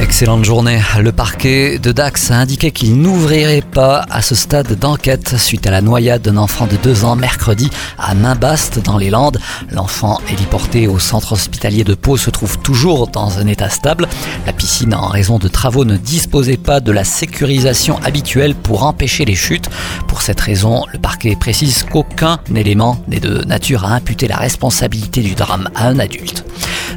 Excellente journée. Le parquet de Dax a indiqué qu'il n'ouvrirait pas à ce stade d'enquête suite à la noyade d'un enfant de 2 ans mercredi à Mainbaste dans les Landes. L'enfant héliporté au centre hospitalier de Pau se trouve toujours dans un état stable. La piscine, en raison de travaux, ne disposait pas de la sécurisation habituelle pour empêcher les chutes. Pour cette raison, le parquet précise qu'aucun élément n'est de nature à imputer la responsabilité du drame à un adulte.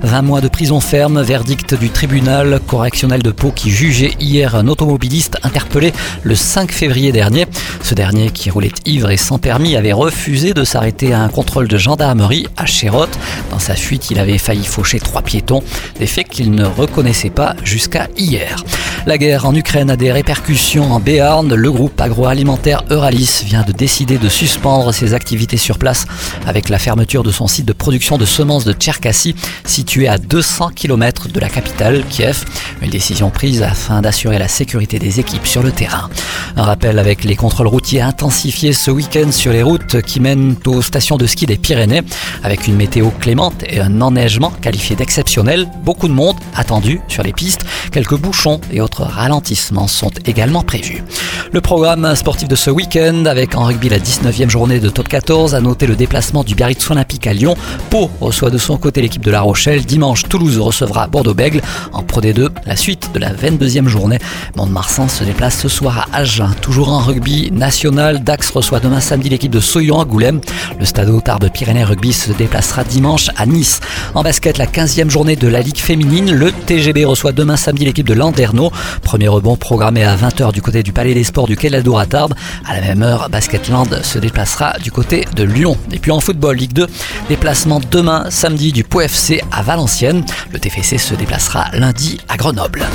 20 mois de prison ferme, verdict du tribunal correctionnel de Pau qui jugeait hier un automobiliste interpellé le 5 février dernier. Ce dernier, qui roulait ivre et sans permis, avait refusé de s'arrêter à un contrôle de gendarmerie à Chérotte. Dans sa fuite, il avait failli faucher trois piétons, des faits qu'il ne reconnaissait pas jusqu'à hier. La guerre en Ukraine a des répercussions en Béarn. Le groupe agroalimentaire Euralis vient de décider de suspendre ses activités sur place avec la fermeture de son site de production de semences de Tcherkassy, situé à 200 km de la capitale, Kiev. Une décision prise afin d'assurer la sécurité des équipes sur le terrain. Un rappel avec les contrôles routiers intensifiés ce week-end sur les routes qui mènent aux stations de ski des Pyrénées. Avec une météo clémente et un enneigement qualifié d'exceptionnel, beaucoup de monde attendu sur les pistes. Quelques bouchons et autres ralentissements sont également prévus. Le programme sportif de ce week-end avec en rugby la 19e journée de top 14 a noté le déplacement du Biarritz Olympique à Lyon. Pau reçoit de son côté l'équipe de La Rochelle. Dimanche, Toulouse recevra Bordeaux-Bègle. En Pro D2, la suite de la 22e journée. Mont-de-Marsan se déplace ce soir à Agen. Toujours en rugby national, Dax reçoit demain samedi l'équipe de Soyon à Goulême. Le stade Otard de Pyrénées Rugby se déplacera dimanche à Nice. En basket, la 15e journée de la Ligue féminine, le TGB reçoit demain samedi l'équipe de Landerneau. Premier rebond programmé à 20h du côté du Palais des Sports du Quai à Tarbes. À la même heure, Basketland se déplacera du côté de Lyon. Et puis en football, Ligue 2, déplacement demain samedi du Pau FC à Valenciennes. Le TFC se déplacera lundi à Grenoble.